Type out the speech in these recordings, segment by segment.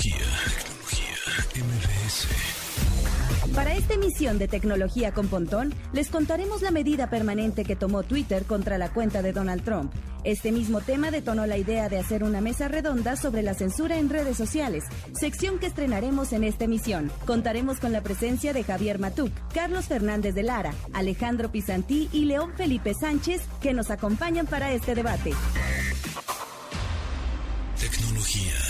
Tecnología, tecnología, MBS. Para esta emisión de Tecnología con Pontón, les contaremos la medida permanente que tomó Twitter contra la cuenta de Donald Trump. Este mismo tema detonó la idea de hacer una mesa redonda sobre la censura en redes sociales, sección que estrenaremos en esta emisión. Contaremos con la presencia de Javier Matuk, Carlos Fernández de Lara, Alejandro Pisantí y León Felipe Sánchez, que nos acompañan para este debate. Tecnología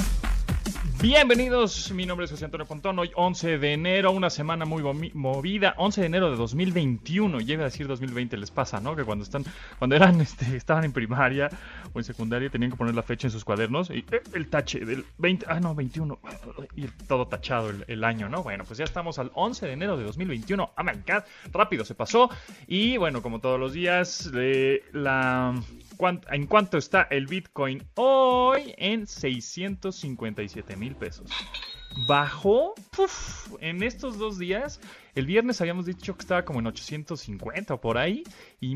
Bienvenidos, mi nombre es José Antonio Pontón, hoy 11 de enero, una semana muy movida, 11 de enero de 2021, llega a decir 2020, les pasa, ¿no? Que cuando están, cuando eran, este, estaban en primaria o en secundaria tenían que poner la fecha en sus cuadernos y eh, el tache del 20, ah no, 21, y todo tachado el, año, ¿no? Bueno, pues ya estamos al 11 de enero de 2021, oh my god, rápido se pasó y bueno, como todos los días, eh, la en cuánto está el Bitcoin hoy en 657 mil pesos. Bajó en estos dos días. El viernes habíamos dicho que estaba como en 850 o por ahí. Y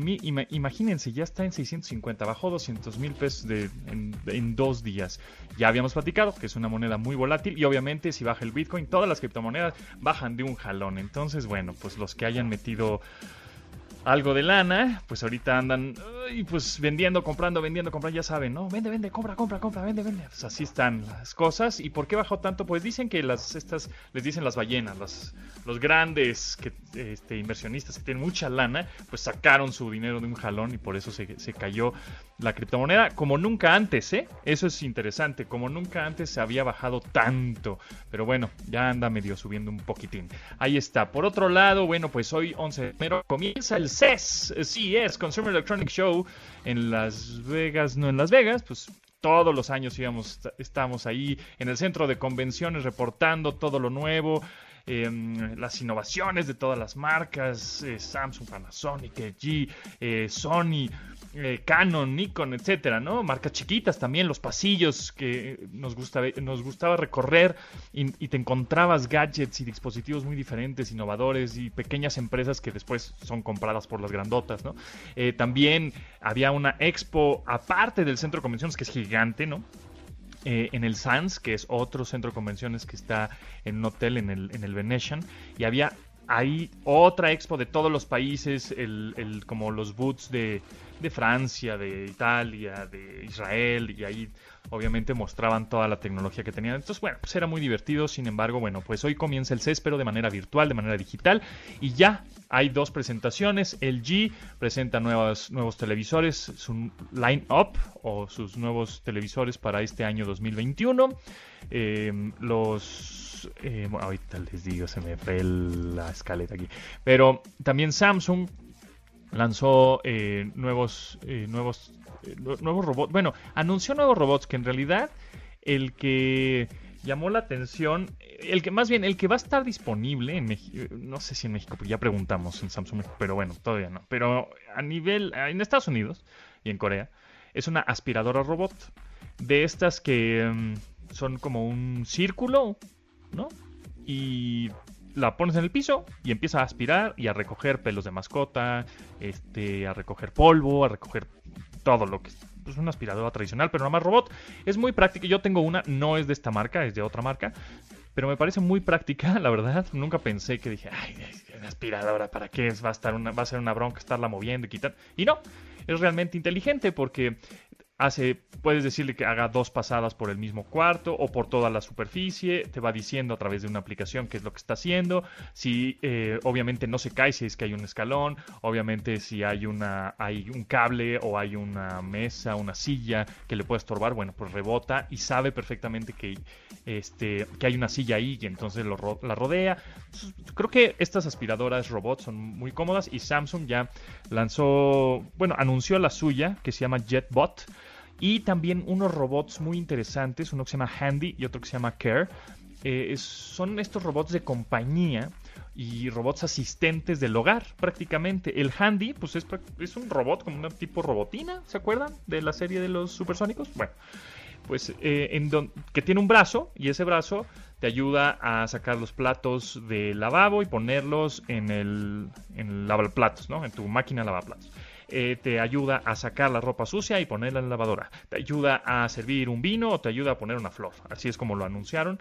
imagínense, ya está en 650. Bajó 200 mil pesos en, en, dos días. Ya habíamos platicado que es una moneda muy volátil. Y obviamente, si baja el Bitcoin, todas las criptomonedas bajan de un jalón. Entonces, bueno, pues los que hayan metido algo de lana, pues ahorita andan y pues vendiendo, comprando, vendiendo, comprando, ya saben, ¿no? Vende, vende, compra, compra, compra, vende, vende. Pues así están las cosas. ¿Y por qué bajó tanto? Pues dicen que las estas les dicen las ballenas, las, los grandes que, este, inversionistas que tienen mucha lana, pues sacaron su dinero de un jalón y por eso se, se cayó la criptomoneda como nunca antes, ¿eh? Eso es interesante, como nunca antes se había bajado tanto. Pero bueno, ya anda medio subiendo un poquitín. Ahí está. Por otro lado, bueno, pues hoy 11 de enero comienza el CES, CES, Consumer Electronic Show en Las Vegas, no en Las Vegas, pues todos los años íbamos, estamos ahí en el centro de convenciones reportando todo lo nuevo, Em, las innovaciones de todas las marcas, eh, Samsung, Panasonic, LG, eh, Sony, eh, Canon, Nikon, etcétera, ¿no? Marcas chiquitas también, los pasillos que nos, nos gustaba recorrer y, te encontrabas gadgets y dispositivos muy diferentes, innovadores y pequeñas empresas que después son compradas por las grandotas, ¿no? también había una expo aparte del centro de convenciones que es gigante, ¿no? Eh, en el Sands, que es otro centro de convenciones que está en un hotel en el, en el Venetian, y había ahí otra expo de todos los países, como los boots de, Francia, de Italia, de Israel, y ahí obviamente mostraban toda la tecnología que tenían. Entonces, bueno, pues era muy divertido. Sin embargo, bueno, pues hoy comienza el CES, pero de manera virtual, de manera digital. Y ya hay dos presentaciones. El G presenta nuevos, televisores, su line-up o sus nuevos televisores para este año 2021. Em, los... Eh, ahorita les digo, se me fue la escaleta aquí. Pero también Samsung lanzó eh, nuevos, eh, nuevos, nuevos robots. Bueno, anunció nuevos robots que en realidad el que llamó la atención, el que más bien, el que va a estar disponible en no sé si en México, porque ya preguntamos en Samsung, pero bueno, todavía no. Pero a nivel, en Estados Unidos y en Corea, es una aspiradora robot. De estas que mm, son como un círculo, Y la pones en el piso y empieza a aspirar y a recoger pelos de mascota, este, a recoger polvo, a recoger todo lo que es pues, una aspiradora tradicional, pero no más robot. Es muy práctica. Yo tengo una, no es de esta marca, es de otra marca. Pero me parece muy práctica, la verdad. Nunca pensé que dije, ay, una aspiradora, ¿para qué? Va a, estar una, va a ser una bronca estarla moviendo y quitar. Y no, es realmente inteligente porque hace, puedes decirle que haga dos pasadas por el mismo cuarto o por toda la superficie, te va diciendo a través de una aplicación qué es lo que está haciendo, si eh, obviamente no se cae si es que hay un escalón, obviamente si hay una hay un cable o hay una mesa, una silla que le puede estorbar, bueno, pues rebota y sabe perfectamente que este que hay una silla ahí y entonces lo, la rodea. Creo que estas aspiradoras robots son muy cómodas y Samsung ya lanzó, bueno, anunció la suya que se llama JetBot y también unos robots muy interesantes, uno que se llama Handy y otro que se llama Care. Eh, son estos robots de compañía y robots asistentes del hogar prácticamente. El Handy pues es, un robot como un tipo robotina, ¿se acuerdan? De la serie de los supersónicos. Bueno, pues eh, que tiene un brazo y ese brazo te ayuda a sacar los platos del lavabo y ponerlos en el, en lavaplatos, ¿no? En tu máquina lavaplatos. Eh, te ayuda a sacar la ropa sucia y ponerla en la lavadora. Te ayuda a servir un vino o te ayuda a poner una flor. Así es como lo anunciaron.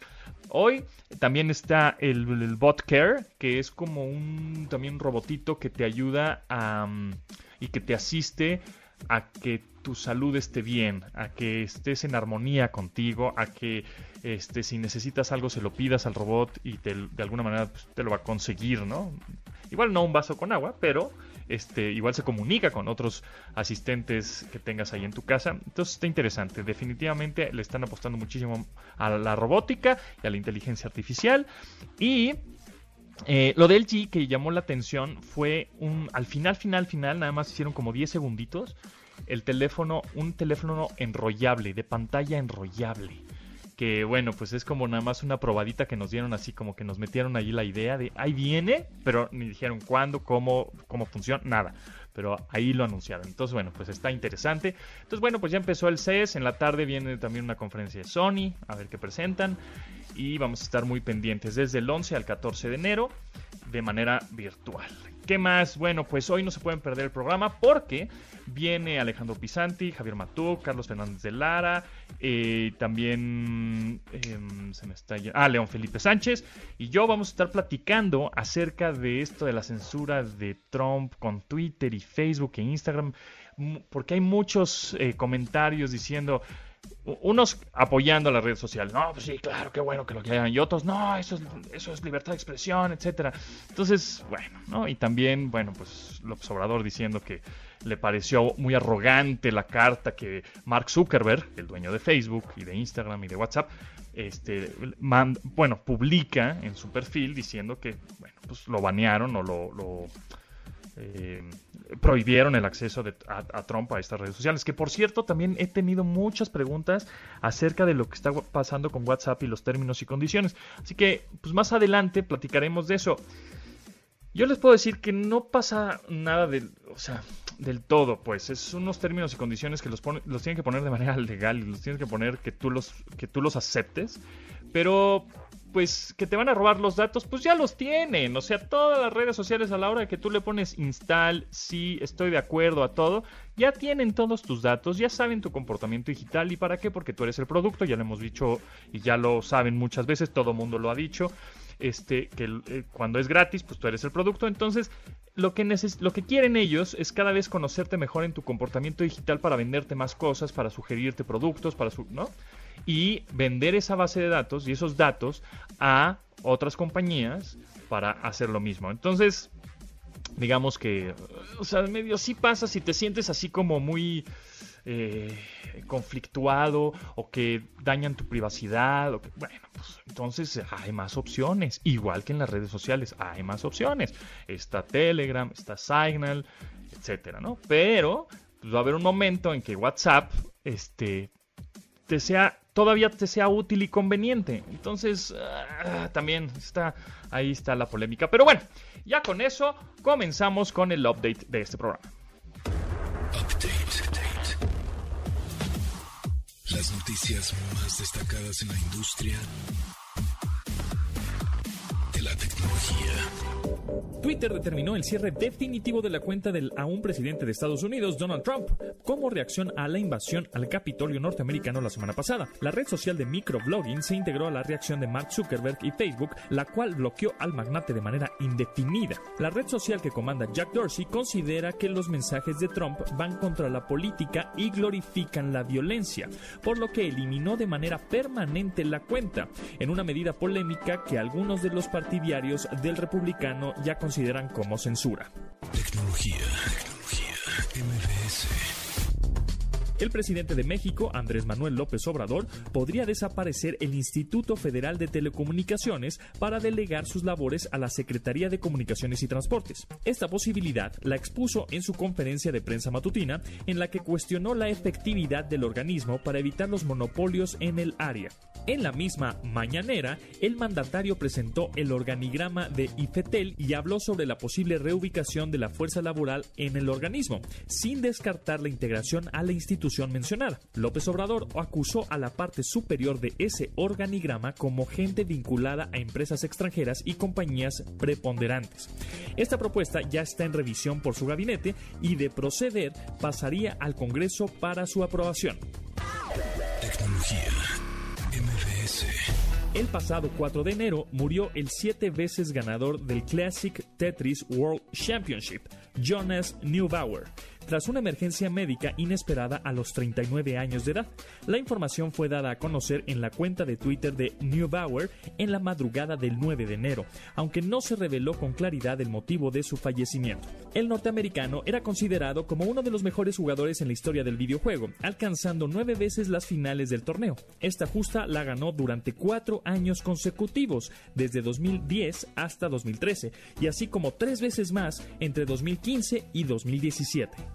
Hoy también está el, Bot Care, que es como un también robotito que te ayuda a, mm, y que te asiste a que tu salud esté bien, a que estés en armonía contigo, a que este, si necesitas algo se lo pidas al robot y de alguna manera pues, te lo va a conseguir, ¿no? Igual no un vaso con agua, pero este, igual se comunica con otros asistentes que tengas ahí en tu casa. Entonces está interesante. Definitivamente le están apostando muchísimo a la robótica y a la inteligencia artificial. Y eh, lo del G que llamó la atención fue un al final, final, final, nada más hicieron como 10 segunditos. El teléfono, un teléfono enrollable, de pantalla enrollable que bueno, pues es como nada más una probadita que nos dieron así, como que nos metieron allí la idea de ahí viene, pero ni dijeron cuándo, cómo, cómo funciona, nada. Pero ahí lo anunciaron. Entonces, bueno, pues está interesante. Entonces, bueno, pues ya empezó el CES. En la tarde viene también una conferencia de Sony, a ver qué presentan. Y vamos a estar muy pendientes desde el 11 al 14 de enero de manera virtual. ¿Qué más? Bueno, pues hoy no se pueden perder el programa porque viene Alejandro Pisanti, Javier Matú, Carlos Fernández de Lara, eh, también em, se me está ah, León Felipe Sánchez y yo vamos a estar platicando acerca de esto de la censura de Trump con Twitter y Facebook e Instagram, porque hay muchos eh, comentarios diciendo unos apoyando la red social, no, pues sí, claro, qué bueno que lo hagan, y otros, no, eso es, eso es libertad de expresión, etcétera. Entonces, bueno, ¿no? Y también, bueno, pues López Obrador diciendo que le pareció muy arrogante la carta que Mark Zuckerberg, el dueño de Facebook y de Instagram y de WhatsApp, este, bueno, publica en su perfil diciendo que, bueno, pues lo banearon o lo eh, prohibieron el acceso a, Trump a estas redes sociales. Que por cierto, también he tenido muchas preguntas acerca de lo que está pasando con WhatsApp y los términos y condiciones. Así que, pues más adelante platicaremos de eso. Yo les puedo decir que no pasa nada del, o sea, del todo, pues. Es unos términos y condiciones que los, los tienen que poner de manera legal y los tienes que poner que tú los, que tú los aceptes. Pero pues que te van a robar los datos, pues ya los tienen. O sea, todas las redes sociales a la hora que tú le pones install, sí, estoy de acuerdo a todo, ya tienen todos tus datos, ya saben tu comportamiento digital y para qué, porque tú eres el producto, ya lo hemos dicho y ya lo saben muchas veces, todo mundo lo ha dicho. Este, que eh, cuando es gratis, pues tú eres el producto. Entonces, lo que, lo que quieren ellos es cada vez conocerte mejor en tu comportamiento digital para venderte más cosas, para sugerirte productos, para su, ¿no? Y vender esa base de datos y esos datos a otras compañías para hacer lo mismo. Entonces, digamos que, o sea, medio sí pasa si te sientes así como muy eh, conflictuado o que dañan tu privacidad. O bueno, pues entonces hay más opciones. Igual que en las redes sociales, hay más opciones. Está Telegram, está Signal, etcétera, ¿no? Pero pues, va a haber un momento en que WhatsApp este, te sea todavía te sea útil y conveniente. Entonces, ah, también está ahí está la polémica. Pero bueno, ya con eso comenzamos con el update de este programa. Las noticias más destacadas en la industria Twitter determinó el cierre definitivo de la cuenta del aún presidente de Estados Unidos, Donald Trump, como reacción a la invasión al Capitolio norteamericano la semana pasada. La red social de microblogging se integró a la reacción de Mark Zuckerberg y Facebook, la cual bloqueó al magnate de manera indefinida. La red social que comanda Jack Dorsey considera que los mensajes de Trump van contra la política y glorifican la violencia, por lo que eliminó de manera permanente la cuenta, en una medida polémica que algunos de los partidarios del republicano ya consideran como censura. Tecnología, tecnología, MBS. El presidente de México, Andrés Manuel López Obrador, podría desaparecer el Instituto Federal de Telecomunicaciones para delegar sus labores a la Secretaría de Comunicaciones y Transportes. Esta posibilidad la expuso en su conferencia de prensa matutina, en la que cuestionó la efectividad del organismo para evitar los monopolios en el área. En la misma mañanera, el mandatario presentó el organigrama de IFETEL y habló sobre la posible reubicación de la fuerza laboral en el organismo, sin descartar la integración a la institución mencionada. López Obrador acusó a la parte superior de ese organigrama como gente vinculada a empresas extranjeras y compañías preponderantes. Esta propuesta ya está en revisión por su gabinete y de proceder pasaría al Congreso para su aprobación. Tecnología. MBS. El pasado 4 de enero murió el siete veces ganador del Classic Tetris World Championship, Jonas Neubauer tras una emergencia médica inesperada a los 39 años de edad. La información fue dada a conocer en la cuenta de Twitter de Neubauer en la madrugada del 9 de enero, aunque no se reveló con claridad el motivo de su fallecimiento. El norteamericano era considerado como uno de los mejores jugadores en la historia del videojuego, alcanzando nueve veces las finales del torneo. Esta justa la ganó durante cuatro años consecutivos, desde 2010 hasta 2013, y así como tres veces más entre 2015 y 2017.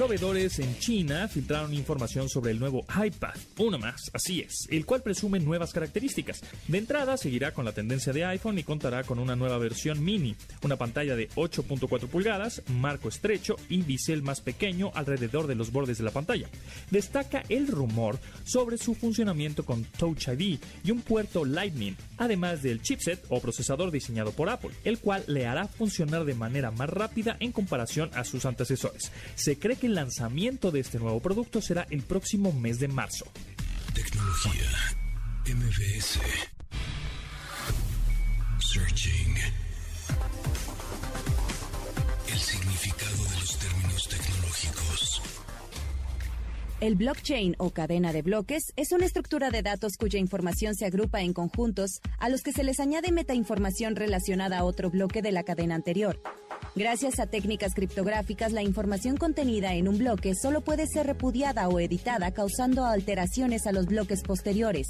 Proveedores en China filtraron información sobre el nuevo iPad, uno más, así es, el cual presume nuevas características. De entrada, seguirá con la tendencia de iPhone y contará con una nueva versión mini, una pantalla de 8.4 pulgadas, marco estrecho y bisel más pequeño alrededor de los bordes de la pantalla. Destaca el rumor sobre su funcionamiento con Touch ID y un puerto Lightning, además del chipset o procesador diseñado por Apple, el cual le hará funcionar de manera más rápida en comparación a sus antecesores. Se cree que el lanzamiento de este nuevo producto será el próximo mes de marzo. Tecnología. Searching. El blockchain o cadena de bloques es una estructura de datos cuya información se agrupa en conjuntos a los que se les añade metainformación relacionada a otro bloque de la cadena anterior. Gracias a técnicas criptográficas, la información contenida en un bloque solo puede ser repudiada o editada causando alteraciones a los bloques posteriores.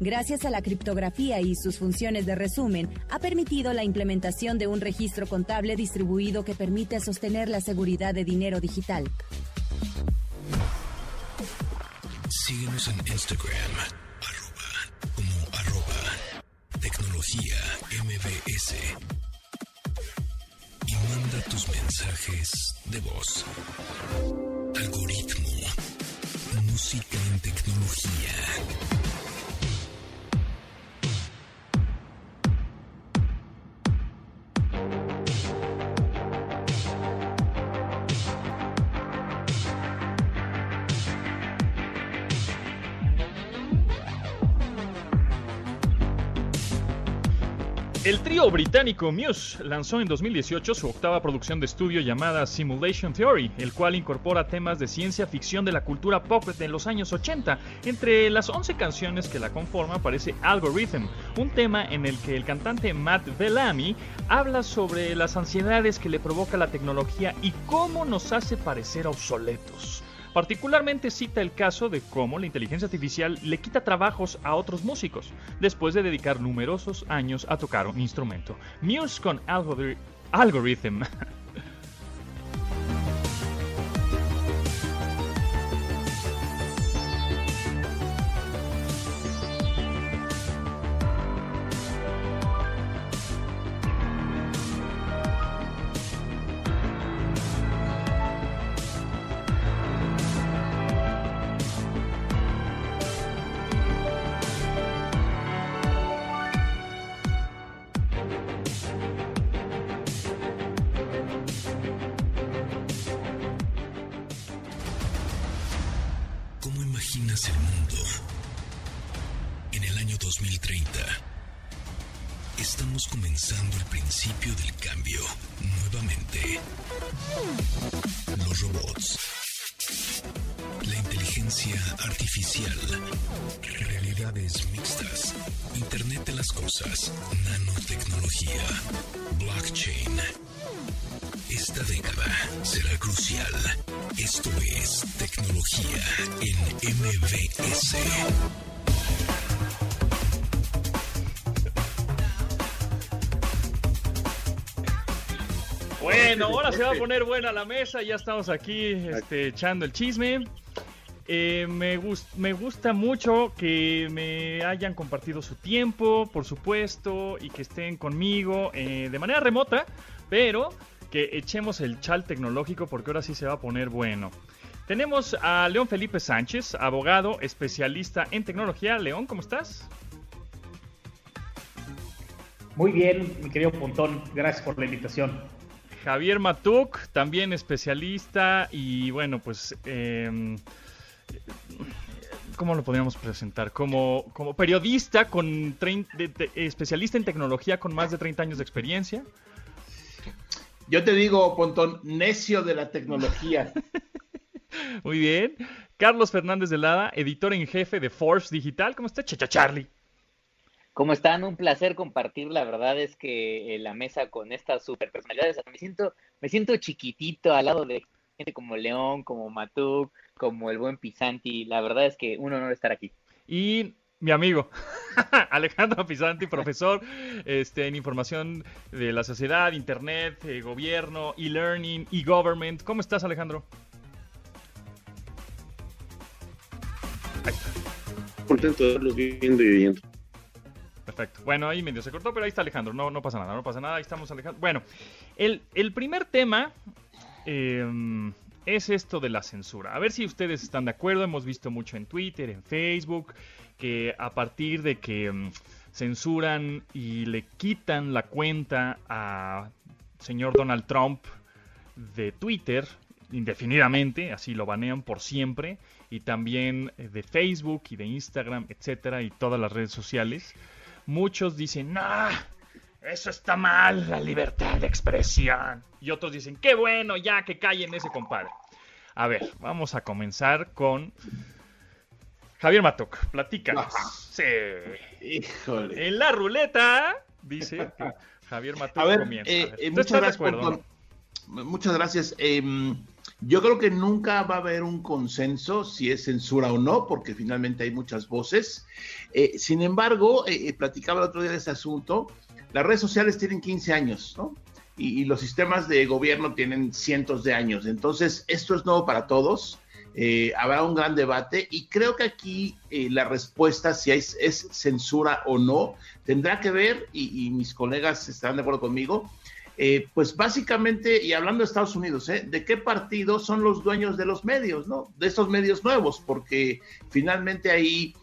Gracias a la criptografía y sus funciones de resumen, ha permitido la implementación de un registro contable distribuido que permite sostener la seguridad de dinero digital. Síguenos en Instagram, arroba, como arroba, tecnología MBS y manda tus mensajes de voz. Algoritmo. Música en tecnología. Británico Muse lanzó en 2018 su octava producción de estudio llamada Simulation Theory, el cual incorpora temas de ciencia ficción de la cultura pop de los años 80. Entre las 11 canciones que la conforman aparece Algorithm, un tema en el que el cantante Matt Bellamy habla sobre las ansiedades que le provoca la tecnología y cómo nos hace parecer obsoletos. Particularmente cita el caso de cómo la inteligencia artificial le quita trabajos a otros músicos, después de dedicar numerosos años a tocar un instrumento. Muse con Algorithm Nanotecnología. Blockchain Esta década será crucial. Esto es tecnología en MBS. Bueno, ahora se va a poner buena la mesa, ya estamos aquí este, echando el chisme. Eh, me, me gusta mucho que me hayan compartido su tiempo, por supuesto, y que estén conmigo eh, de manera remota, pero que echemos el chal tecnológico porque ahora sí se va a poner bueno. Tenemos a León Felipe Sánchez, abogado, especialista en tecnología. León, ¿cómo estás? Muy bien, mi querido Pontón, gracias por la invitación. Javier Matuk, también especialista y bueno, pues... Eh, ¿Cómo lo podríamos presentar? Como, como periodista, con especialista en tecnología con más de 30 años de experiencia. Yo te digo, Pontón, necio de la tecnología. Muy bien. Carlos Fernández de Lada, editor en jefe de Force Digital. ¿Cómo está, Checha Charlie? ¿Cómo están? Un placer compartir. La verdad es que la mesa con estas super personalidades me siento, me siento chiquitito al lado de gente como León, como Matuk, como el buen Pisanti. La verdad es que un honor estar aquí. Y mi amigo Alejandro Pisanti, profesor este, en información de la sociedad, internet, eh, gobierno, e-learning, e-government. ¿Cómo estás, Alejandro? Contento de verlos viendo y viviendo. Perfecto. Bueno, ahí medio se cortó, pero ahí está Alejandro. No, no pasa nada, no pasa nada. Ahí estamos, Alejandro. Bueno, el, el primer tema eh, es esto de la censura. A ver si ustedes están de acuerdo. Hemos visto mucho en Twitter, en Facebook, que a partir de que mm, censuran y le quitan la cuenta a señor Donald Trump de Twitter, indefinidamente, así lo banean por siempre, y también eh, de Facebook y de Instagram, etcétera, y todas las redes sociales, muchos dicen, ¡nah! Eso está mal, la libertad de expresión. Y otros dicen, qué bueno, ya que callen ese compadre. A ver, vamos a comenzar con Javier Matok. Platícanos. Sí. Híjole. En la ruleta, dice Javier Matok a ver, comienza. Eh, eh, muchas, gracias muchas gracias. Em, yo creo que nunca va a haber un consenso si es censura o no, porque finalmente hay muchas voces. Eh, sin embargo, platicaba el otro día de ese asunto las redes sociales tienen 15 años, ¿no? Y, los sistemas de gobierno tienen cientos de años. Entonces, esto es nuevo para todos. Eh, habrá un gran debate y creo que aquí eh, la respuesta, si es, censura o no, tendrá que ver, y, mis colegas estarán de acuerdo conmigo, eh, pues básicamente, y hablando de Estados Unidos, ¿de qué partido son los dueños de los medios, ¿no? De estos medios nuevos, porque finalmente ahí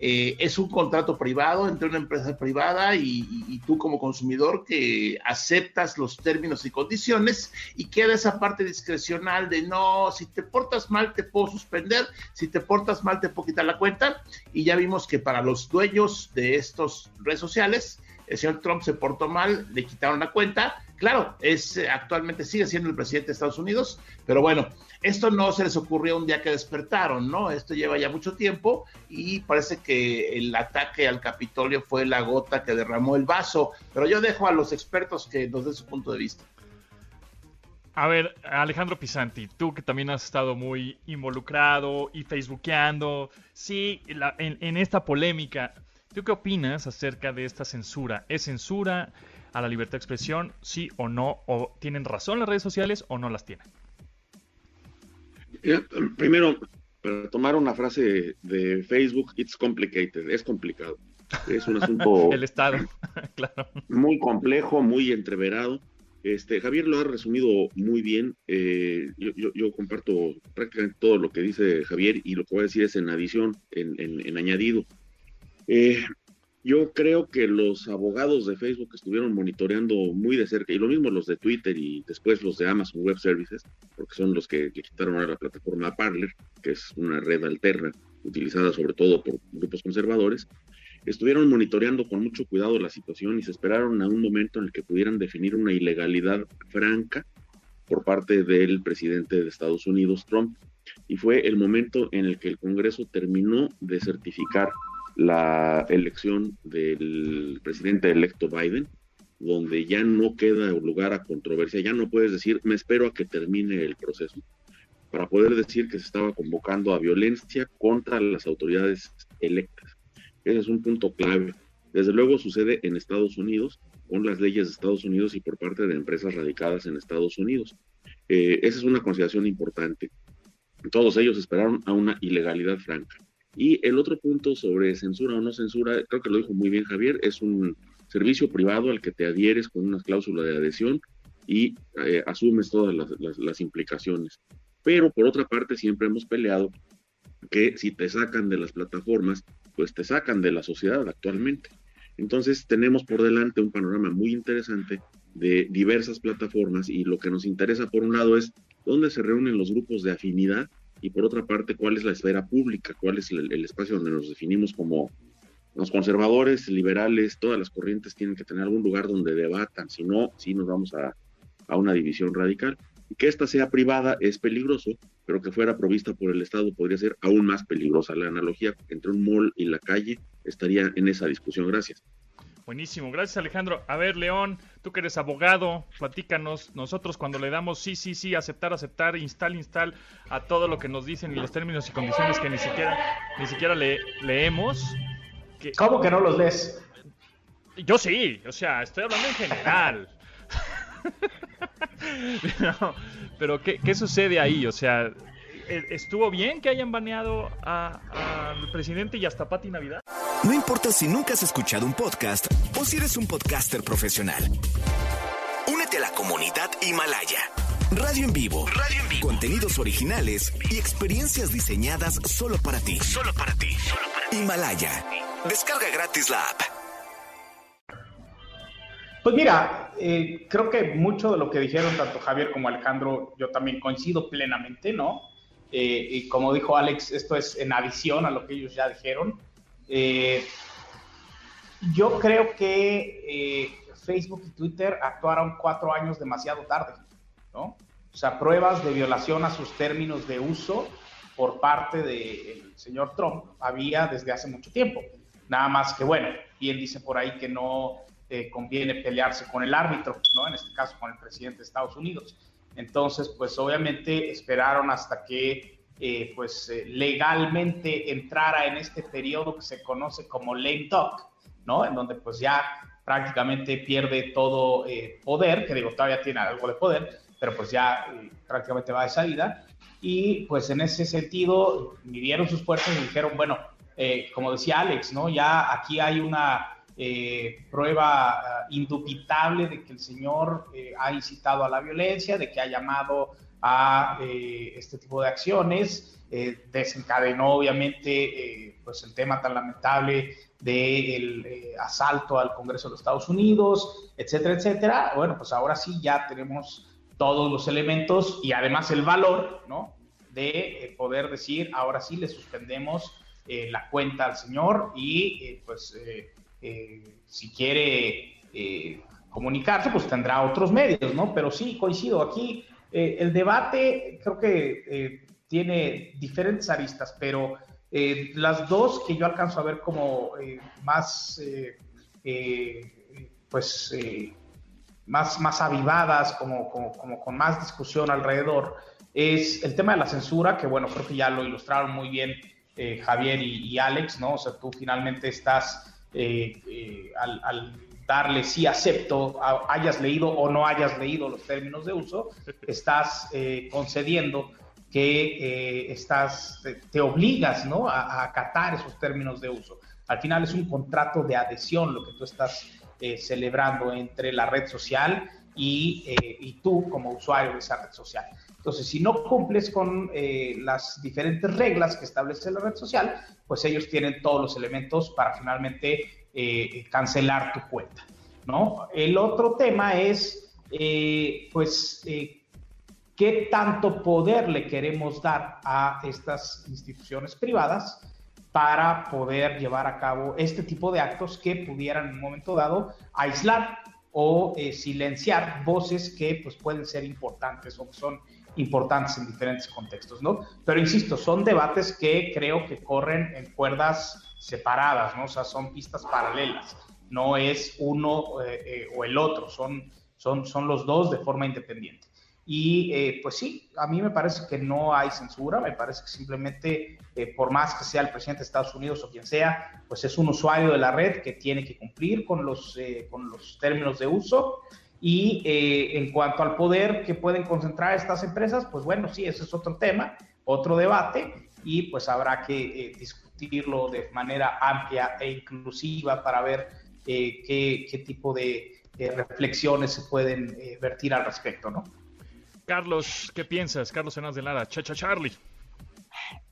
eh, es un contrato privado entre una empresa privada y, tú como consumidor que aceptas los términos y condiciones y queda esa parte discrecional de no, si te portas mal te puedo suspender, si te portas mal te puedo quitar la cuenta y ya vimos que para los dueños de estos redes sociales, el señor Trump se portó mal, le quitaron la cuenta Claro, es eh, actualmente sigue siendo el presidente de Estados Unidos, pero bueno, esto no se les ocurrió un día que despertaron, ¿no? Esto lleva ya mucho tiempo y parece que el ataque al Capitolio fue la gota que derramó el vaso, pero yo dejo a los expertos que nos den su punto de vista. A ver, Alejandro Pisanti, tú que también has estado muy involucrado y facebookeando, sí, en, en esta polémica, ¿tú qué opinas acerca de esta censura? ¿Es censura? A la libertad de expresión, sí o no, o tienen razón las redes sociales o no las tienen. Primero, para tomar una frase de Facebook, it's complicated, es complicado. Es un asunto El Estado, claro. muy complejo, muy entreverado. Este, Javier lo ha resumido muy bien. Eh, yo, comparto prácticamente todo lo que dice Javier y lo que voy a decir es en adición, en, en, añadido. Eh, yo creo que los abogados de Facebook estuvieron monitoreando muy de cerca, y lo mismo los de Twitter y después los de Amazon Web Services, porque son los que le quitaron a la plataforma Parler, que es una red alterna utilizada sobre todo por grupos conservadores, estuvieron monitoreando con mucho cuidado la situación y se esperaron a un momento en el que pudieran definir una ilegalidad franca por parte del presidente de Estados Unidos, Trump, y fue el momento en el que el Congreso terminó de certificar la elección del presidente electo Biden donde ya no queda lugar a controversia, ya no puedes decir, me espero a que termine el proceso, para poder decir que se estaba convocando a violencia contra las autoridades electas. Ese es un punto clave. Desde luego sucede en Estados Unidos, con las leyes de Estados Unidos y por parte de empresas radicadas en Estados Unidos. Eh, esa es una consideración importante. Todos ellos esperaron a una ilegalidad franca. Y el otro punto sobre censura o no censura, creo que lo dijo muy bien Javier, es un servicio privado al que te adhieres con una cláusula de adhesión y eh, asumes todas las, implicaciones. Pero por otra parte, siempre hemos peleado que si te sacan de las plataformas, pues te sacan de la sociedad actualmente. Entonces tenemos por delante un panorama muy interesante de diversas plataformas y lo que nos interesa por un lado es dónde se reúnen los grupos de afinidad y por otra parte cuál es la esfera pública, cuál es el, espacio donde nos definimos como los conservadores, liberales, todas las corrientes tienen que tener algún lugar donde debatan, si no, si nos vamos a, a una división radical. Y que esta sea privada es peligroso, pero que fuera provista por el Estado podría ser aún más peligrosa. La analogía entre un mall y la calle estaría en esa discusión. Gracias. Buenísimo, gracias Alejandro. A ver, León, tú que eres abogado, platícanos, nosotros cuando le damos sí, sí, sí, aceptar, aceptar, install, install a todo lo que nos dicen y los términos y condiciones que ni siquiera, ni siquiera le, leemos. ¿Cómo que no los lees? Yo sí, o sea, estoy hablando en general. pero, ¿qué, ¿qué, sucede ahí? O sea, ¿e-, ¿estuvo bien que hayan baneado al presidente y hasta Pati Navidad? No importa si nunca has escuchado un podcast o si eres un podcaster profesional. Únete a la comunidad Himalaya. Radio en vivo. Radio en vivo. Contenidos originales y experiencias diseñadas solo para ti. Solo para ti. Himalaya. Descarga gratis la app. Pues mira, eh, creo que mucho de lo que dijeron tanto Javier como Alejandro, yo también coincido plenamente, ¿no? Eh, y como dijo Alex, esto es en adición a lo que ellos ya dijeron. Eh, yo creo que eh, Facebook y Twitter actuaron cuatro años demasiado tarde, ¿no? O sea, pruebas de violación a sus términos de uso por parte del señor Trump había desde hace mucho tiempo. Nada más que, bueno, bien dice por ahí que no eh, conviene pelearse con el árbitro, ¿no? En este caso con el presidente de Estados Unidos. Entonces, pues obviamente esperaron hasta que eh, pues eh, legalmente entrara en este periodo que se conoce como lame duck, ¿no? En donde pues ya prácticamente pierde todo eh, poder, que digo, todavía tiene algo de poder, pero pues ya prácticamente va de salida. Y pues en ese sentido, midieron sus fuerzas y dijeron, bueno, como decía Alex, ¿no? Ya aquí hay una prueba ah, indubitable de que el señor ha incitado a la violencia, de que ha llamado a eh, este tipo de acciones. Eh, desencadenó obviamente eh, pues el tema tan lamentable del asalto al Congreso de los Estados Unidos, etcétera, etcétera. Bueno, pues ahora sí ya tenemos todos los elementos y además el valor, ¿no? De poder decir, ahora sí le suspendemos la cuenta al señor y pues si quiere comunicarse, pues tendrá otros medios, ¿no? Pero sí, coincido, aquí eh, el debate creo que eh, tiene diferentes aristas, pero eh, las dos que yo alcanzo a ver como más, pues, más, más avivadas, como, como, con más discusión alrededor, es el tema de la censura, que bueno, creo que ya lo ilustraron muy bien Javier y, Alex, ¿no? O sea, tú finalmente estás al darle sí acepto, hayas leído o no hayas leído los términos de uso, estás eh, concediendo que eh, estás, te, obligas ¿no? a, acatar esos términos de uso. Al final es un contrato de adhesión lo que tú estás eh, celebrando entre la red social y, y, tú como usuario de esa red social. Entonces, si no cumples con las diferentes reglas que establece la red social, pues ellos tienen todos los elementos para finalmente eh, cancelar tu cuenta, ¿no? El otro tema es, eh, pues, eh, qué tanto poder le queremos dar a estas instituciones privadas para poder llevar a cabo este tipo de actos que pudieran en un momento dado aislar o silenciar voces que pues pueden ser importantes o que son importantes en diferentes contextos, ¿no? Pero insisto, son debates que creo que corren en cuerdas separadas, ¿no? O sea, son pistas paralelas. no es uno o el otro, son, son, son los dos de forma independiente. Y eh, pues sí, a mí me parece que no hay censura, me parece que simplemente, eh, por más que sea el presidente de Estados Unidos o quien sea, pues es un usuario de la red que tiene que cumplir con los, eh, con los términos de uso. Y en cuanto al poder que pueden concentrar estas empresas, pues bueno, sí, ese es otro tema, otro debate, y pues habrá que discutirlo de manera amplia e inclusiva para ver qué, qué, tipo de reflexiones se pueden vertir al respecto, ¿no? Carlos, ¿qué piensas? Carlos Hernández de Lara, Chacha Charlie.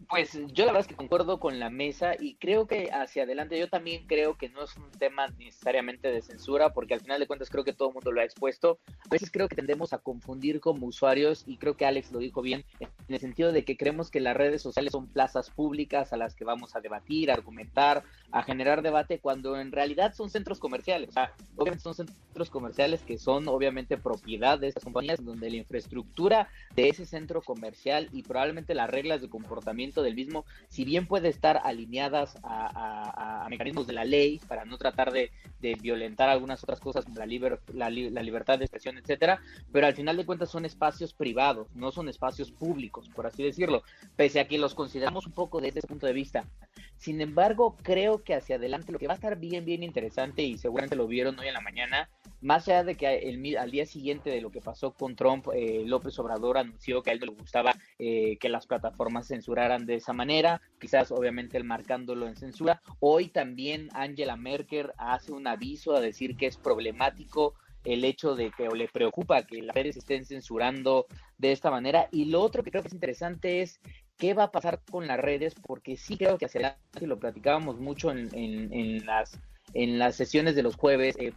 Pues yo la verdad es que concuerdo con la mesa y creo que hacia adelante yo también creo que no es un tema necesariamente de censura porque al final de cuentas creo que todo el mundo lo ha expuesto. A veces creo que tendemos a confundir como usuarios y creo que Alex lo dijo bien en el sentido de que creemos que las redes sociales son plazas públicas a las que vamos a debatir, a argumentar, a generar debate cuando en realidad son centros comerciales. O sea, obviamente son centros comerciales que son obviamente propiedad de estas compañías donde la infraestructura de ese centro comercial y probablemente las reglas de comportamiento del mismo, si bien puede estar alineadas a, mecanismos de la ley para no tratar de, violentar algunas otras cosas la, la, libertad de expresión, etcétera, pero al final de cuentas son espacios privados, no son espacios públicos, por así decirlo, pese a que los consideramos un poco desde ese punto de vista. Sin embargo, creo que hacia adelante lo que va a estar bien, bien interesante y seguramente lo vieron hoy en la mañana más allá de que el, al día siguiente de lo que pasó con Trump, eh, López Obrador anunció que a él no le gustaba eh, que las plataformas censuraran de esa manera, quizás obviamente él marcándolo en censura. Hoy también Angela Merkel hace un aviso a decir que es problemático el hecho de que o le preocupa que las redes estén censurando de esta manera. Y lo otro que creo que es interesante es qué va a pasar con las redes, porque sí creo que hacia adelante, lo platicábamos mucho en, las en las sesiones de los jueves, eh,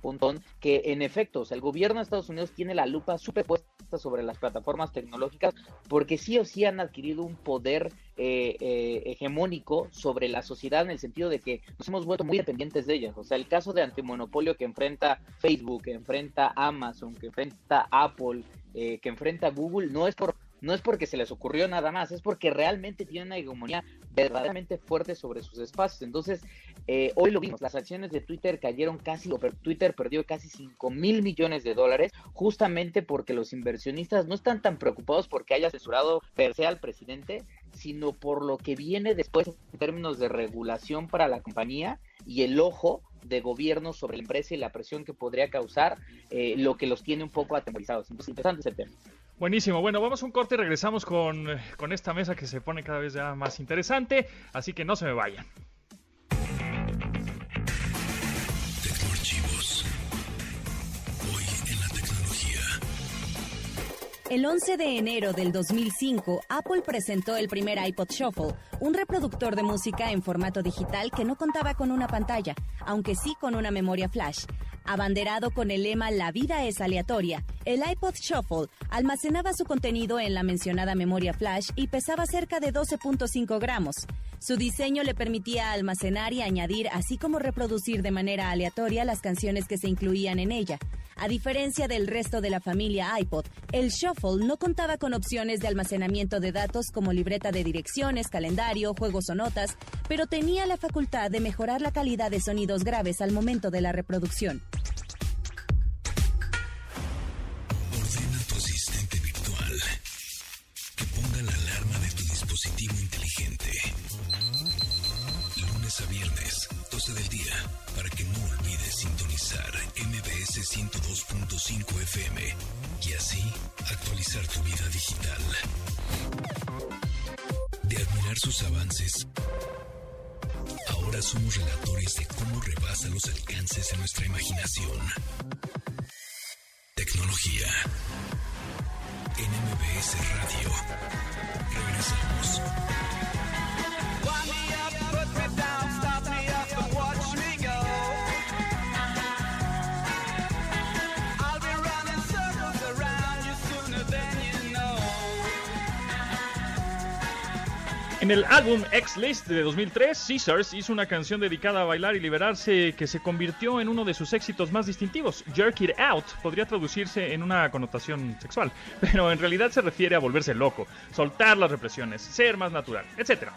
que en efecto, el gobierno de Estados Unidos tiene la lupa superpuesta sobre las plataformas tecnológicas porque sí o sí han adquirido un poder eh, eh, hegemónico sobre la sociedad en el sentido de que nos hemos vuelto muy dependientes de ellas. O sea, el caso de antimonopolio que enfrenta Facebook, que enfrenta Amazon, que enfrenta Apple, que enfrenta Google, no es por no es porque se les ocurrió nada más, es porque realmente tienen una hegemonía verdaderamente fuerte sobre sus espacios. Entonces, eh, hoy lo vimos, las acciones de Twitter cayeron casi, o Twitter perdió casi 5 mil millones de dólares, justamente porque los inversionistas no están tan preocupados porque haya censurado per se al presidente, sino por lo que viene después en términos de regulación para la compañía y el ojo de gobierno sobre la empresa y la presión que podría causar, eh, lo que los tiene un poco atemorizados. Entonces, interesante ese tema. Buenísimo. Bueno, vamos a un corte y regresamos con, con esta mesa que se pone cada vez ya más interesante. Así que no se me vayan. El 11 de enero del 2005, Apple presentó el primer iPod Shuffle, un reproductor de música en formato digital que no contaba con una pantalla, aunque sí con una memoria flash. Abanderado con el lema La vida es aleatoria, el iPod Shuffle almacenaba su contenido en la mencionada memoria flash y pesaba cerca de 12.5 gramos. Su diseño le permitía almacenar y añadir, así como reproducir de manera aleatoria las canciones que se incluían en ella. A diferencia del resto de la familia iPod, el Shuffle no contaba con opciones de almacenamiento de datos como libreta de direcciones, calendario, juegos o notas, pero tenía la facultad de mejorar la calidad de sonidos graves al momento de la reproducción. Sus avances, ahora somos relatores de cómo rebasa los alcances de nuestra imaginación. Tecnología. En MBS Radio. Regresamos. En el álbum X-List de 2003, Caesars hizo una canción dedicada a bailar y liberarse que se convirtió en uno de sus éxitos más distintivos. Jerk It Out podría traducirse en una connotación sexual, pero en realidad se refiere a volverse loco, soltar las represiones, ser más natural, etc.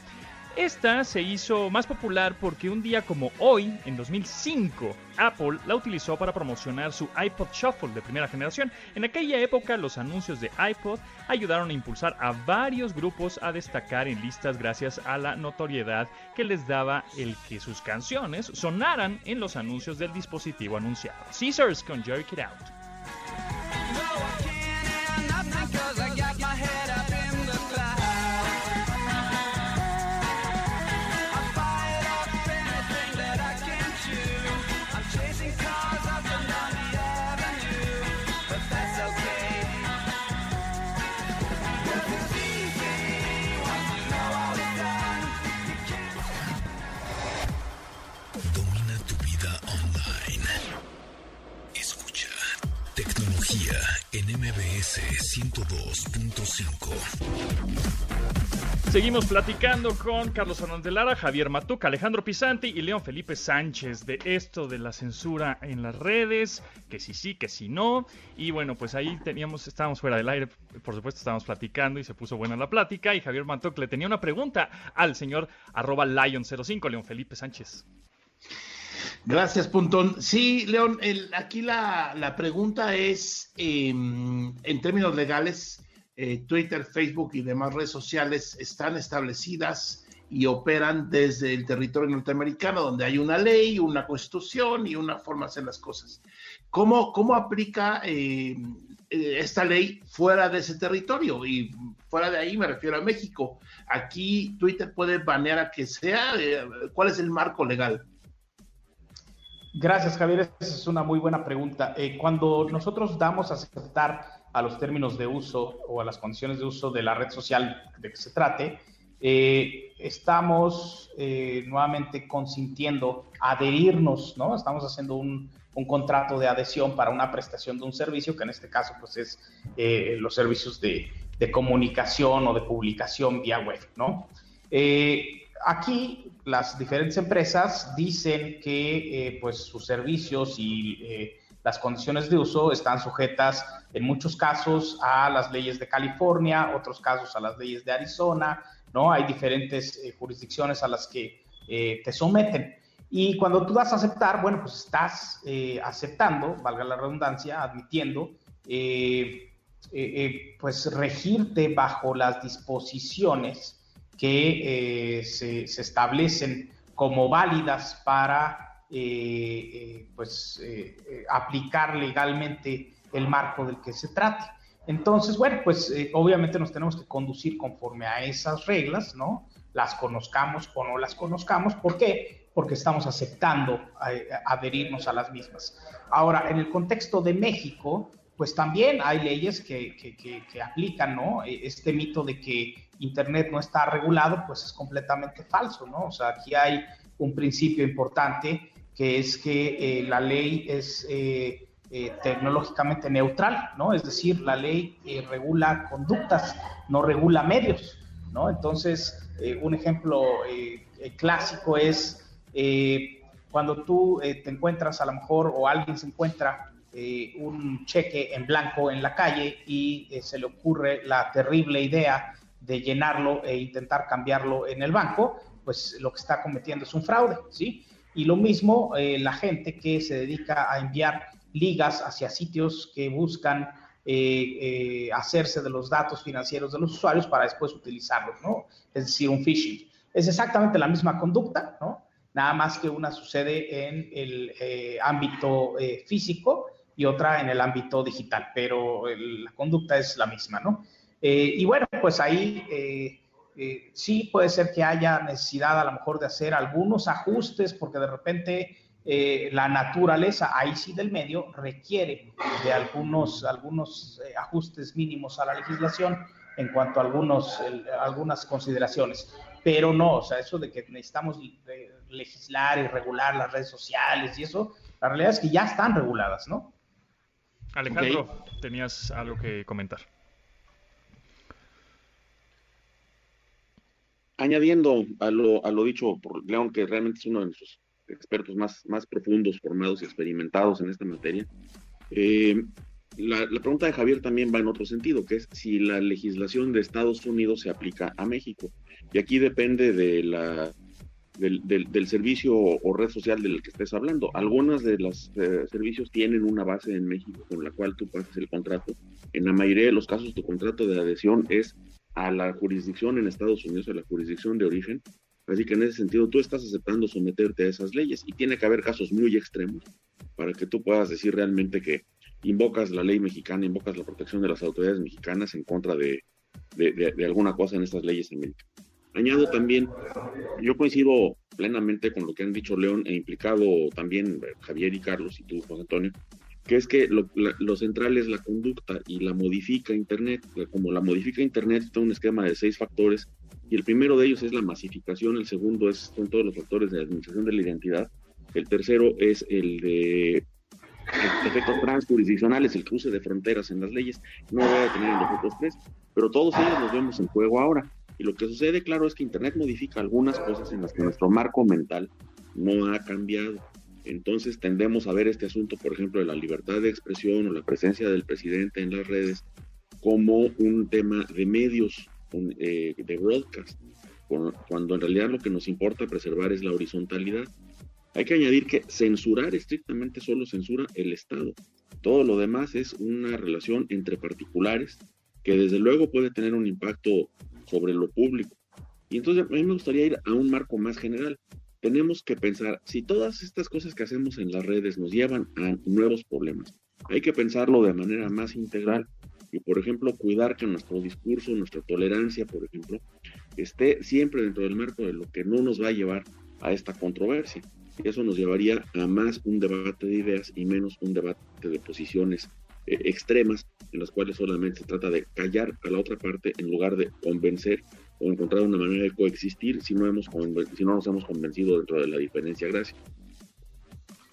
Esta se hizo más popular porque un día como hoy, en 2005, Apple la utilizó para promocionar su iPod Shuffle de primera generación. En aquella época los anuncios de iPod ayudaron a impulsar a varios grupos a destacar en listas gracias a la notoriedad que les daba el que sus canciones sonaran en los anuncios del dispositivo anunciado. Caesars con Jerk It Out. MBS 102.5. Seguimos platicando con Carlos Fernández de Lara, Javier Matuca, Alejandro Pisanti y León Felipe Sánchez de esto de la censura en las redes, que sí sí, que sí no. Y bueno, pues ahí teníamos, estábamos fuera del aire, por supuesto estábamos platicando y se puso buena la plática. Y Javier Matuca le tenía una pregunta al señor arroba Lion05, León Felipe Sánchez. Gracias, Puntón. Sí, León, aquí la, pregunta es, em, en términos legales, eh, Twitter, Facebook y demás redes sociales están establecidas y operan desde el territorio norteamericano, donde hay una ley, una constitución y una forma de hacer las cosas. ¿Cómo, cómo aplica em, eh, esta ley fuera de ese territorio? Y fuera de ahí me refiero a México. Aquí Twitter puede banear a que sea. Eh, ¿Cuál es el marco legal? Gracias, Javier. Es una muy buena pregunta. Eh, cuando nosotros damos a aceptar a los términos de uso o a las condiciones de uso de la red social de que se trate, eh, estamos eh, nuevamente consintiendo adherirnos, ¿no? Estamos haciendo un, contrato de adhesión para una prestación de un servicio, que en este caso pues es los servicios de, de, comunicación o de publicación vía web, ¿no? aquí las diferentes empresas dicen que eh, pues sus servicios y eh, las condiciones de uso están sujetas en muchos casos a las leyes de California, otros casos a las leyes de Arizona, ¿no? Hay diferentes eh, jurisdicciones a las que te someten. Y cuando tú das a aceptar, bueno, pues estás aceptando, valga la redundancia, admitiendo, pues regirte bajo las disposiciones que eh, se, establecen como válidas para eh, eh, pues, aplicar legalmente el marco del que se trate. Entonces, bueno, pues obviamente nos tenemos que conducir conforme a esas reglas, ¿no? Las conozcamos o no las conozcamos. ¿Por qué? Porque estamos aceptando adherirnos a las mismas. Ahora, en el contexto de México, pues también hay leyes que, que, que, aplican, ¿no? E, este mito de que Internet no está regulado, pues es completamente falso, ¿no? O sea, aquí hay un principio importante que es que eh, la ley es eh, eh, tecnológicamente neutral, ¿no? Es decir, la ley regula conductas, no regula medios, ¿no? Entonces, un ejemplo clásico es cuando tú te encuentras a lo mejor o alguien se encuentra un cheque en blanco en la calle y se le ocurre la terrible idea de llenarlo e intentar cambiarlo en el banco, pues lo que está cometiendo es un fraude, ¿sí? Y lo mismo eh, la gente que se dedica a enviar ligas hacia sitios que buscan eh, eh, hacerse de los datos financieros de los usuarios para después utilizarlos, ¿no? Es decir, un phishing. Es exactamente la misma conducta, ¿no? Nada más que una sucede en el ámbito físico y otra en el ámbito digital, pero la conducta es la misma, ¿no? Eh, y bueno, pues ahí eh, eh, sí puede ser que haya necesidad a lo mejor de hacer algunos ajustes porque de repente la naturaleza ahí sí del medio requiere de algunos, algunos ajustes mínimos a la legislación en cuanto a algunos, algunas consideraciones. Pero no, o sea, eso de que necesitamos legislar y regular las redes sociales y eso, la realidad es que ya están reguladas, ¿no? Alejandro, tenías algo que comentar. Añadiendo a lo, a lo dicho por León, que realmente es uno de nuestros expertos más, profundos, formados y experimentados en esta materia, eh, la, pregunta de Javier también va en otro sentido, que es si la legislación de Estados Unidos se aplica a México. Y aquí depende de la, del, del, servicio o red social del que estés hablando. Algunas de los eh, servicios tienen una base en México con la cual tú pasas el contrato. En la mayoría de los casos tu contrato de adhesión es a la jurisdicción en Estados Unidos, a la jurisdicción de origen. Así que en ese sentido tú estás aceptando someterte a esas leyes y tiene que haber casos muy extremos para que tú puedas decir realmente que invocas la ley mexicana, invocas la protección de las autoridades mexicanas en contra de, de, alguna cosa en estas leyes en México. Añado también, yo coincido plenamente con lo que han dicho León e implicado también Javier y Carlos y tú, José Antonio, que es que lo, central es la conducta y la modifica Internet. Como la modifica Internet, está un esquema de seis factores y el primero de ellos es la masificación, el segundo es, son todos los factores de administración de la identidad, el tercero es el de efectos transjurisdiccionales, el cruce de fronteras en las leyes, no voy a tener en los otros tres, pero todos ellos los vemos en juego ahora. Y lo que sucede, claro, es que Internet modifica algunas cosas en las que nuestro marco mental no ha cambiado. Entonces tendemos a ver este asunto, por ejemplo, de la libertad de expresión o la presencia del presidente en las redes como un tema de medios, eh, de broadcast, cuando en realidad lo que nos importa preservar es la horizontalidad. Hay que añadir que censurar estrictamente solo censura el Estado. Todo lo demás es una relación entre particulares que desde luego puede tener un impacto sobre lo público. Y entonces a mí me gustaría ir a un marco más general. Tenemos que pensar, si todas estas cosas que hacemos en las redes nos llevan a nuevos problemas, hay que pensarlo de manera más integral y, por ejemplo, cuidar que nuestro discurso, nuestra tolerancia, por ejemplo, esté siempre dentro del marco de lo que no nos va a llevar a esta controversia. Eso nos llevaría a más un debate de ideas y menos un debate de posiciones eh, extremas en las cuales solamente se trata de callar a la otra parte en lugar de convencer o encontrar una manera de coexistir si no, hemos si no nos hemos convencido dentro de la diferencia. Gracias.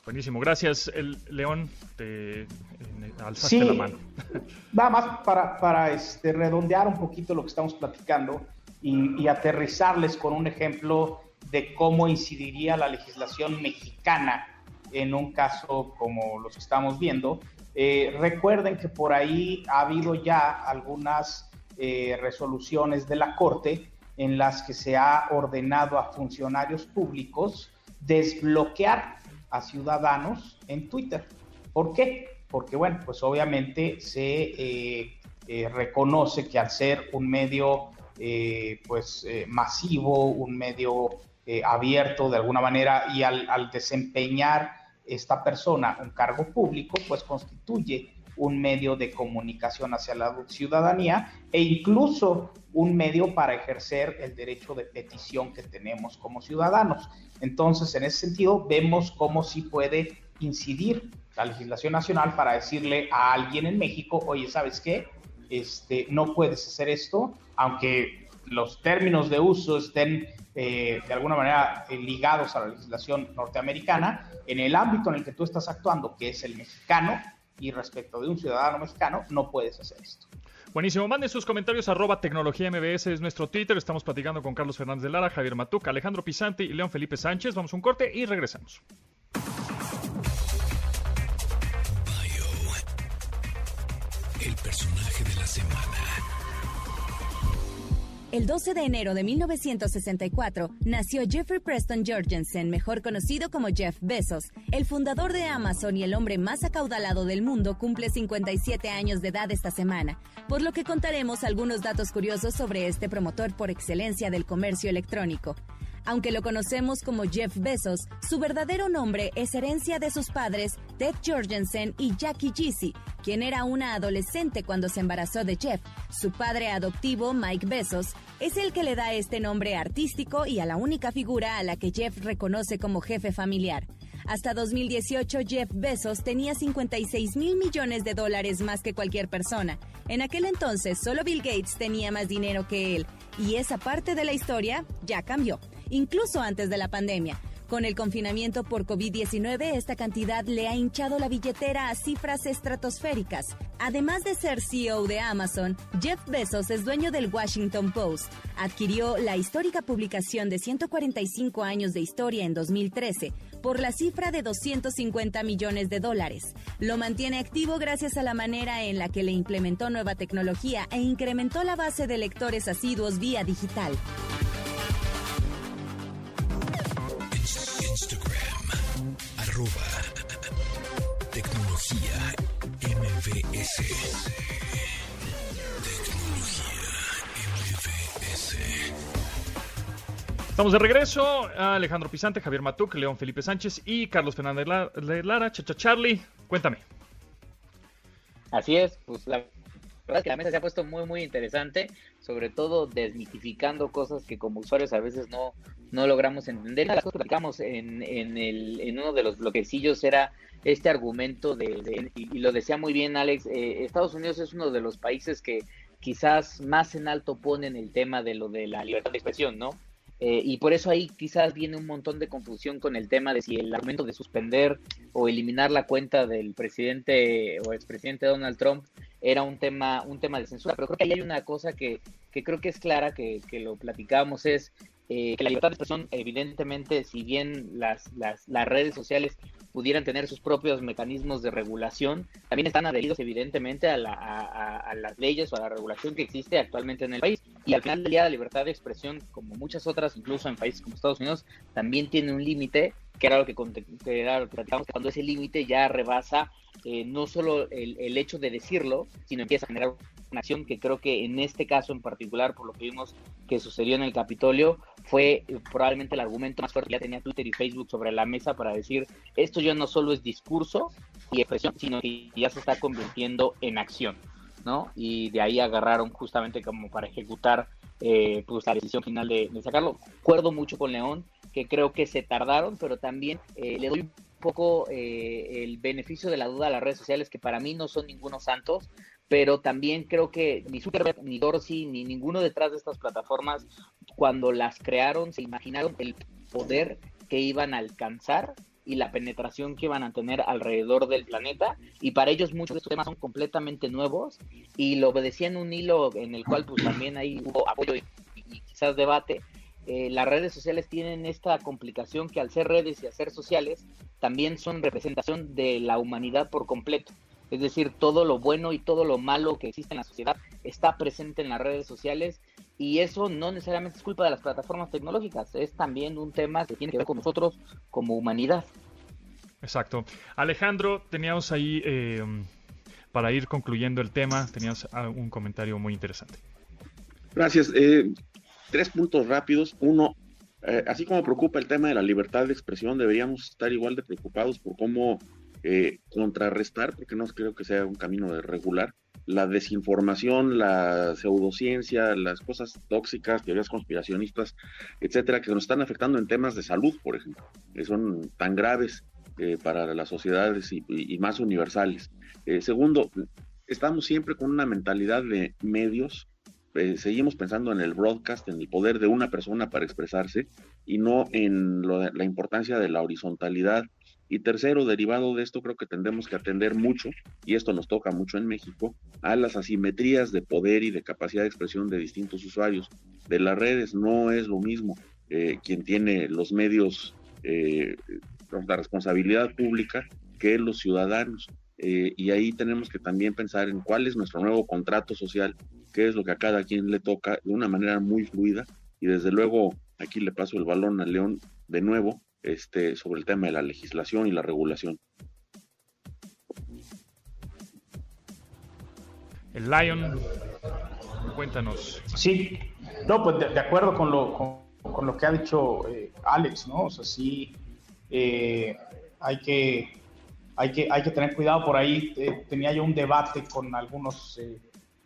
Buenísimo, gracias. El León, te alzaste la mano. Nada más para, para este, redondear un poquito lo que estamos platicando y, y aterrizarles con un ejemplo de cómo incidiría la legislación mexicana en un caso como los que estamos viendo. Eh, recuerden que por ahí ha habido ya algunas eh, resoluciones de la Corte en las que se ha ordenado a funcionarios públicos desbloquear a ciudadanos en Twitter. ¿Por qué? Porque, bueno, pues obviamente se eh, reconoce que al ser un medio pues masivo, un medio eh, abierto de alguna manera y al, desempeñar esta persona un cargo público, pues constituye un medio de comunicación hacia la ciudadanía e incluso un medio para ejercer el derecho de petición que tenemos como ciudadanos. Entonces, en ese sentido, vemos cómo sí puede incidir la legislación nacional para decirle a alguien en México, oye, ¿sabes qué? Este, no puedes hacer esto, aunque los términos de uso estén eh, de alguna manera eh, ligados a la legislación norteamericana, en el ámbito en el que tú estás actuando, que es el mexicano, y respecto de un ciudadano mexicano, no puedes hacer esto. Buenísimo, manden sus comentarios arroba tecnología MBS es nuestro Twitter. Estamos platicando con Carlos Fernández de Lara, Javier Matuca, Alejandro Pisanti y León Felipe Sánchez. Vamos a un corte y regresamos. El personaje de la semana. El 12 de enero de 1964 nació Jeffrey Preston Jorgensen, mejor conocido como Jeff Bezos. El fundador de Amazon y el hombre más acaudalado del mundo cumple 57 años de edad esta semana, por lo que contaremos algunos datos curiosos sobre este promotor por excelencia del comercio electrónico. Aunque lo conocemos como Jeff Bezos, su verdadero nombre es herencia de sus padres Ted Jorgensen y Jackie Jeezy, quien era una adolescente cuando se embarazó de Jeff. Su padre adoptivo, Mike Bezos, es el que le da este nombre artístico y a la única figura a la que Jeff reconoce como jefe familiar. Hasta 2018, Jeff Bezos tenía 56 mil millones de dólares más que cualquier persona. En aquel entonces, solo Bill Gates tenía más dinero que él. Y esa parte de la historia ya cambió incluso antes de la pandemia. Con el confinamiento por COVID-19, esta cantidad le ha hinchado la billetera a cifras estratosféricas. Además de ser CEO de Amazon, Jeff Bezos es dueño del Washington Post. Adquirió la histórica publicación de 145 años de historia en 2013, por la cifra de 250 millones de dólares. Lo mantiene activo gracias a la manera en la que le implementó nueva tecnología e incrementó la base de lectores asiduos vía digital. Arroba, tecnología MVS. Estamos de regreso. Alejandro Pisante, Javier Matuc, León Felipe Sánchez y Carlos Fernández Lara. Chacha Charlie, cuéntame. Así es, pues la verdad que la mesa se ha puesto muy, muy interesante, sobre todo desmitificando cosas que como usuarios a veces no, no logramos entender. Una de las cosas que platicamos en, en, el, en uno de los bloquecillos era este argumento de, y, lo decía muy bien Alex, eh, Estados Unidos es uno de los países que quizás más en alto ponen el tema de lo de la libertad de expresión, ¿no? Eh, y por eso ahí quizás viene un montón de confusión con el tema de si el argumento de suspender o eliminar la cuenta del presidente o expresidente Donald Trump era un tema, un tema de censura. Pero creo que ahí hay una cosa que, que creo que es clara, que, que lo platicábamos, es eh, que la libertad de expresión, evidentemente, si bien las, las, las, redes sociales pudieran tener sus propios mecanismos de regulación, también están adheridos, evidentemente, a, la, las leyes o a la regulación que existe actualmente en el país. Y al final la libertad de expresión, como muchas otras, incluso en países como Estados Unidos, también tiene un límite, que era lo que, que, que cuando ese límite ya rebasa eh, no solo el, el hecho de decirlo, sino empieza a generar una acción que creo que en este caso en particular, por lo que vimos que sucedió en el Capitolio, fue eh, probablemente el argumento más fuerte que ya tenía Twitter y Facebook sobre la mesa para decir, esto ya no solo es discurso y expresión, sino que ya se está convirtiendo en acción, ¿no? Y de ahí agarraron justamente como para ejecutar eh, pues la decisión final de, sacarlo. Acuerdo mucho con León, que creo que se tardaron, pero también eh, le doy un poco eh, el beneficio de la duda a las redes sociales, que para mí no son ningunos santos, pero también creo que ni Zuckerberg, ni Dorsey, ni ninguno detrás de estas plataformas, cuando las crearon, se imaginaron el poder que iban a alcanzar y la penetración que iban a tener alrededor del planeta. Y para ellos muchos de estos temas son completamente nuevos y lo obedecían un hilo en el cual pues también ahí hubo apoyo y, y quizás debate. Eh, las redes sociales tienen esta complicación que al ser redes y al ser sociales también son representación de la humanidad por completo. Es decir, todo lo bueno y todo lo malo que existe en la sociedad está presente en las redes sociales y eso no necesariamente es culpa de las plataformas tecnológicas, es también un tema que tiene que ver con nosotros como humanidad. Exacto. Alejandro, teníamos ahí, eh, para ir concluyendo el tema, teníamos un comentario muy interesante. Gracias. Eh, tres puntos rápidos. Uno, eh, así como preocupa el tema de la libertad de expresión, deberíamos estar igual de preocupados por cómo eh, contrarrestar, porque no creo que sea un camino de regular, la desinformación, la pseudociencia, las cosas tóxicas, teorías conspiracionistas, etcétera, que nos están afectando en temas de salud, por ejemplo, que son tan graves eh, para las sociedades y, más universales. Segundo, estamos siempre con una mentalidad de medios eh, seguimos pensando en el broadcast, en el poder de una persona para expresarse y no en lo la importancia de la horizontalidad y tercero, derivado de esto, creo que tendremos que atender mucho, y esto nos toca mucho en México, a las asimetrías de poder y de capacidad de expresión de distintos usuarios. De las redes no es lo mismo eh, quien tiene los medios, eh, la responsabilidad pública, que los ciudadanos. Eh, y ahí tenemos que también pensar en cuál es nuestro nuevo contrato social, qué es lo que a cada quien le toca de una manera muy fluida. Y desde luego, aquí le paso el balón a León de nuevo este, sobre el tema de la legislación y la regulación. El Lion, cuéntanos. Sí, no, pues de, de acuerdo con lo, con, con, lo que ha dicho eh, Alex, ¿no? O sea, sí, eh, hay, que, hay, que, hay que tener cuidado por ahí. Eh, tenía yo un debate con algunos eh,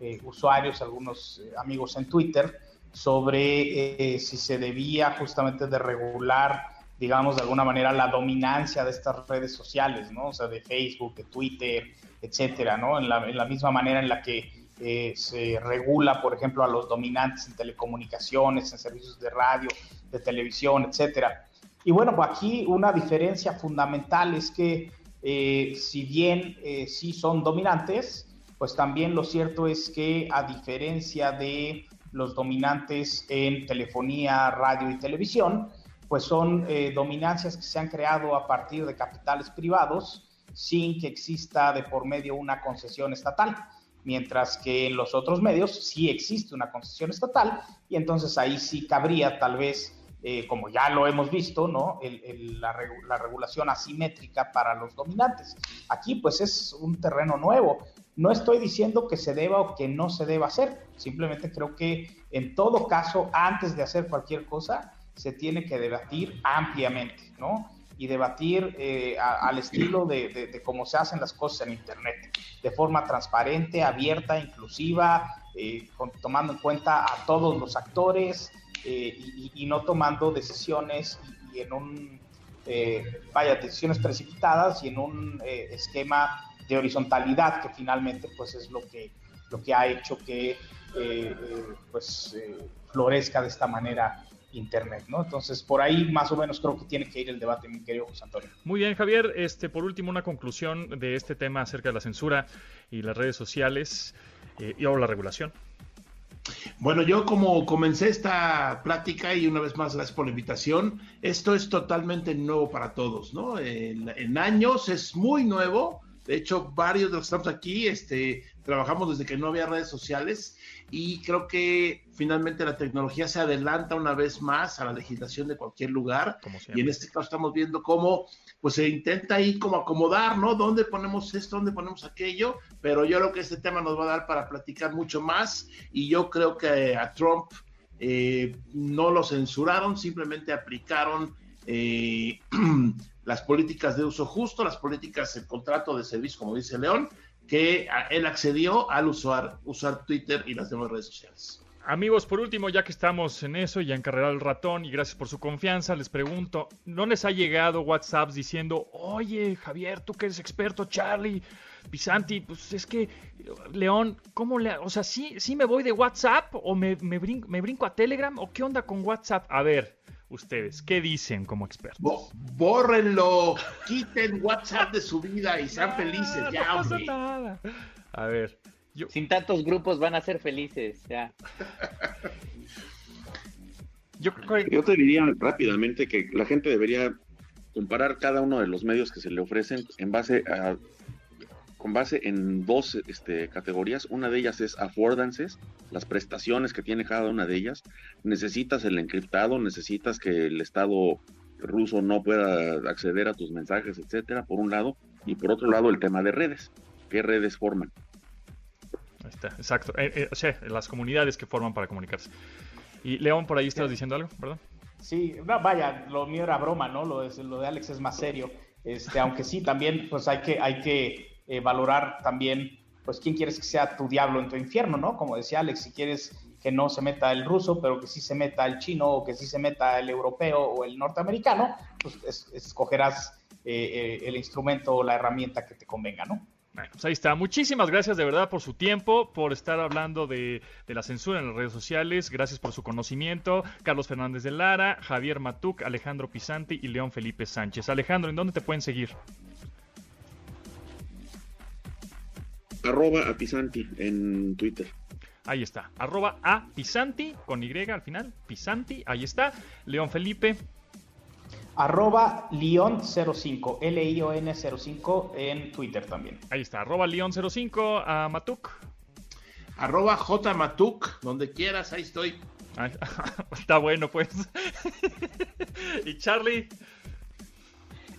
eh, usuarios, algunos amigos en Twitter, sobre si se debía justamente de regular digamos, de alguna manera la dominancia de estas redes sociales, ¿no? O sea, de Facebook, de Twitter, etcétera, ¿no? En la, misma manera en la que eh, se regula, por ejemplo, a los dominantes en telecomunicaciones, en servicios de radio, de televisión, etcétera. Y bueno, pues aquí una diferencia fundamental es que eh, si bien eh, sí son dominantes, pues también lo cierto es que a diferencia de los dominantes en telefonía, radio y televisión, pues son eh, dominancias que se han creado a partir de capitales privados sin que exista de por medio una concesión estatal, mientras que en los otros medios sí existe una concesión estatal y entonces ahí sí cabría tal vez, eh, como ya lo hemos visto, ¿no? la, la, regulación asimétrica para los dominantes. Aquí pues es un terreno nuevo. No estoy diciendo que se deba o que no se deba hacer, simplemente creo que en todo caso, antes de hacer cualquier cosa, se tiene que debatir ampliamente, ¿no? Y debatir eh, al estilo de, cómo se hacen las cosas en Internet, de forma transparente, abierta, inclusiva, eh, tomando en cuenta a todos los actores eh, y, no tomando decisiones y, en un, vaya, decisiones precipitadas y en un esquema de horizontalidad que finalmente pues es lo que, lo que ha hecho que pues florezca de esta manera Internet, ¿no? Entonces, por ahí más o menos creo que tiene que ir el debate, mi querido José Antonio. Muy bien, Javier. Este, por último, una conclusión de este tema acerca de la censura y las redes sociales eh, y ahora la regulación. Bueno, yo como comencé esta plática y una vez más gracias por la invitación, esto es totalmente nuevo para todos, ¿no? En, años es muy nuevo, de hecho varios de los que estamos aquí este, trabajamos desde que no había redes sociales y creo que finalmente la tecnología se adelanta una vez más a la legislación de cualquier lugar y en este caso estamos viendo cómo pues se intenta ahí como acomodar, ¿no? ¿Dónde ponemos esto? ¿Dónde ponemos aquello? Pero yo creo que este tema nos va a dar para platicar mucho más y yo creo que a Trump eh, no lo censuraron, simplemente aplicaron eh, las políticas de uso justo, las políticas de contrato de servicio, como dice León, que él accedió al usar, usar Twitter y las demás redes sociales. Amigos, por último, ya que estamos en eso y a encarregar el ratón y gracias por su confianza, les pregunto, ¿no les ha llegado WhatsApps diciendo, oye, Javier, tú que eres experto, Charlie, Pisanti, pues es que, León, ¿cómo le, o sea, sí, sí me voy de WhatsApp o me, me, me brinco a Telegram o qué onda con WhatsApp? A ver, ustedes? ¿Qué dicen como expertos? bórrenlo, quiten WhatsApp de su vida y sean felices, ya, no A ver. Sin tantos grupos van a ser felices, ya. Yo, yo te diría rápidamente que la gente debería comparar cada uno de los medios que se le ofrecen en base a con base en dos este, categorías. Una de ellas es affordances, las prestaciones que tiene cada una de ellas. Necesitas el encriptado, necesitas que el Estado ruso no pueda acceder a tus mensajes, etcétera, por un lado. Y por otro lado, el tema de redes. ¿Qué redes forman? Ahí está, exacto. Eh, eh, o sea, las comunidades que forman para comunicarse. Y León, por ahí estabas diciendo algo, ¿verdad? Sí, vaya, lo mío era broma, ¿no? Lo de, lo de Alex es más serio. Este, aunque sí, también, pues hay que, hay que eh, valorar también, pues, quién quieres que sea tu diablo en tu infierno, ¿no? Como decía Alex, si quieres que no se meta el ruso, pero que sí se meta el chino o que sí se meta el europeo o el norteamericano, pues escogerás eh, eh, el instrumento o la herramienta que te convenga, ¿no? Bueno, pues ahí está. Muchísimas gracias de verdad por su tiempo, por estar hablando de, de, la censura en las redes sociales. Gracias por su conocimiento. Carlos Fernández de Lara, Javier Matuc, Alejandro Pisanti y León Felipe Sánchez. Alejandro, ¿en dónde te pueden seguir? Arroba apisanti en Twitter. Ahí está, arroba a Pisanti con Y al final, Pisanti, ahí está. León Felipe. Arroba León05, L-I-O-N 05 en Twitter también. Ahí está, arroba León05, a Matuk. Arroba J Matuk, donde quieras, ahí estoy. está bueno, pues. ¿Y Charlie?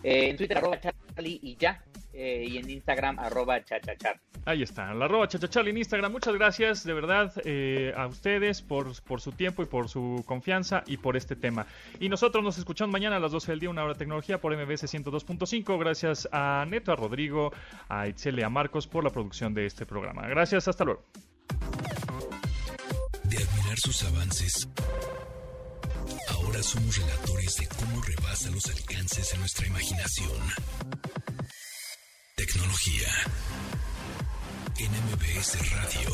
Eh, en Twitter, arroba Charlie y ya. Eh, y en Instagram, arroba chachachar. Ahí está, la arroba chachachar en Instagram. Muchas gracias de verdad eh, a ustedes por, por, su tiempo y por su confianza y por este tema. Y nosotros nos escuchamos mañana a las 12 del día, una hora de tecnología por MBS 102.5. Gracias a Neto, a Rodrigo, a Itzel y a Marcos por la producción de este programa. Gracias, hasta luego. De admirar sus avances, ahora somos relatores de cómo rebasa los alcances de nuestra imaginación. Tecnología en MBS Radio.